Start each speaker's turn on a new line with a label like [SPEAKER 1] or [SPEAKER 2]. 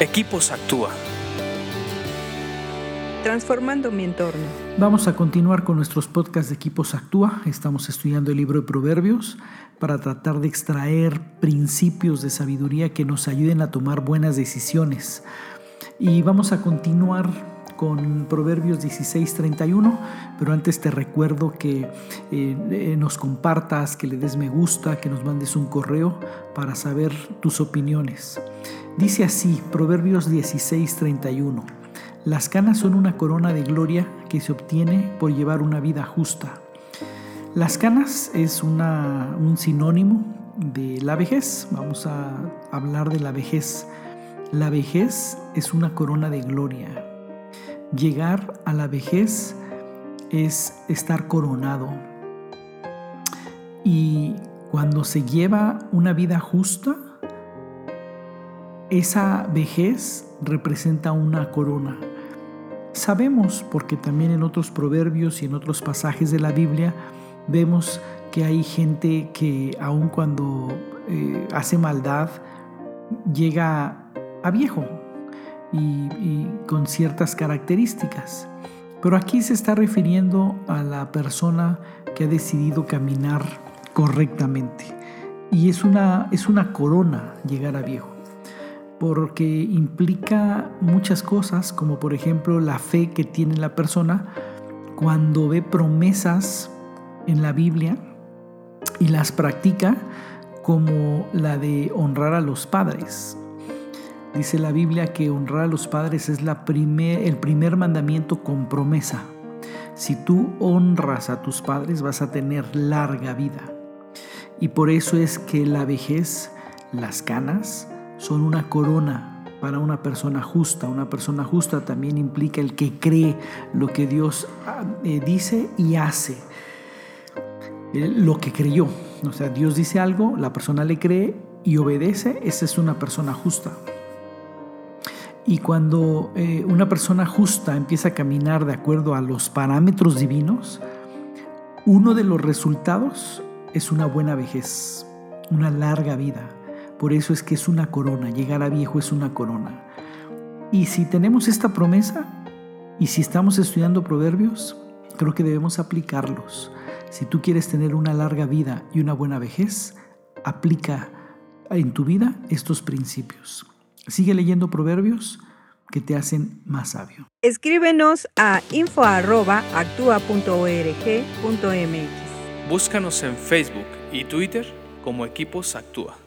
[SPEAKER 1] Equipos Actúa.
[SPEAKER 2] Transformando mi entorno.
[SPEAKER 3] Vamos a continuar con nuestros podcasts de Equipos Actúa. Estamos estudiando el libro de Proverbios para tratar de extraer principios de sabiduría que nos ayuden a tomar buenas decisiones. Y vamos a continuar con Proverbios 16:31, pero antes te recuerdo que eh, eh, nos compartas, que le des me gusta, que nos mandes un correo para saber tus opiniones. Dice así, Proverbios 16:31, las canas son una corona de gloria que se obtiene por llevar una vida justa. Las canas es una, un sinónimo de la vejez. Vamos a hablar de la vejez. La vejez es una corona de gloria. Llegar a la vejez es estar coronado. Y cuando se lleva una vida justa, esa vejez representa una corona. Sabemos, porque también en otros proverbios y en otros pasajes de la Biblia vemos que hay gente que aun cuando eh, hace maldad llega a viejo y con ciertas características. Pero aquí se está refiriendo a la persona que ha decidido caminar correctamente. Y es una, es una corona llegar a viejo porque implica muchas cosas, como por ejemplo la fe que tiene la persona cuando ve promesas en la Biblia y las practica, como la de honrar a los padres. Dice la Biblia que honrar a los padres es el primer mandamiento con promesa. Si tú honras a tus padres vas a tener larga vida. Y por eso es que la vejez, las canas, son una corona para una persona justa. Una persona justa también implica el que cree lo que Dios eh, dice y hace. Eh, lo que creyó. O sea, Dios dice algo, la persona le cree y obedece, esa es una persona justa. Y cuando eh, una persona justa empieza a caminar de acuerdo a los parámetros divinos, uno de los resultados es una buena vejez, una larga vida. Por eso es que es una corona, llegar a viejo es una corona. Y si tenemos esta promesa y si estamos estudiando proverbios, creo que debemos aplicarlos. Si tú quieres tener una larga vida y una buena vejez, aplica en tu vida estos principios. Sigue leyendo proverbios que te hacen más sabio.
[SPEAKER 2] Escríbenos a info.actua.org.mx.
[SPEAKER 1] Búscanos en Facebook y Twitter como Equipos Actúa.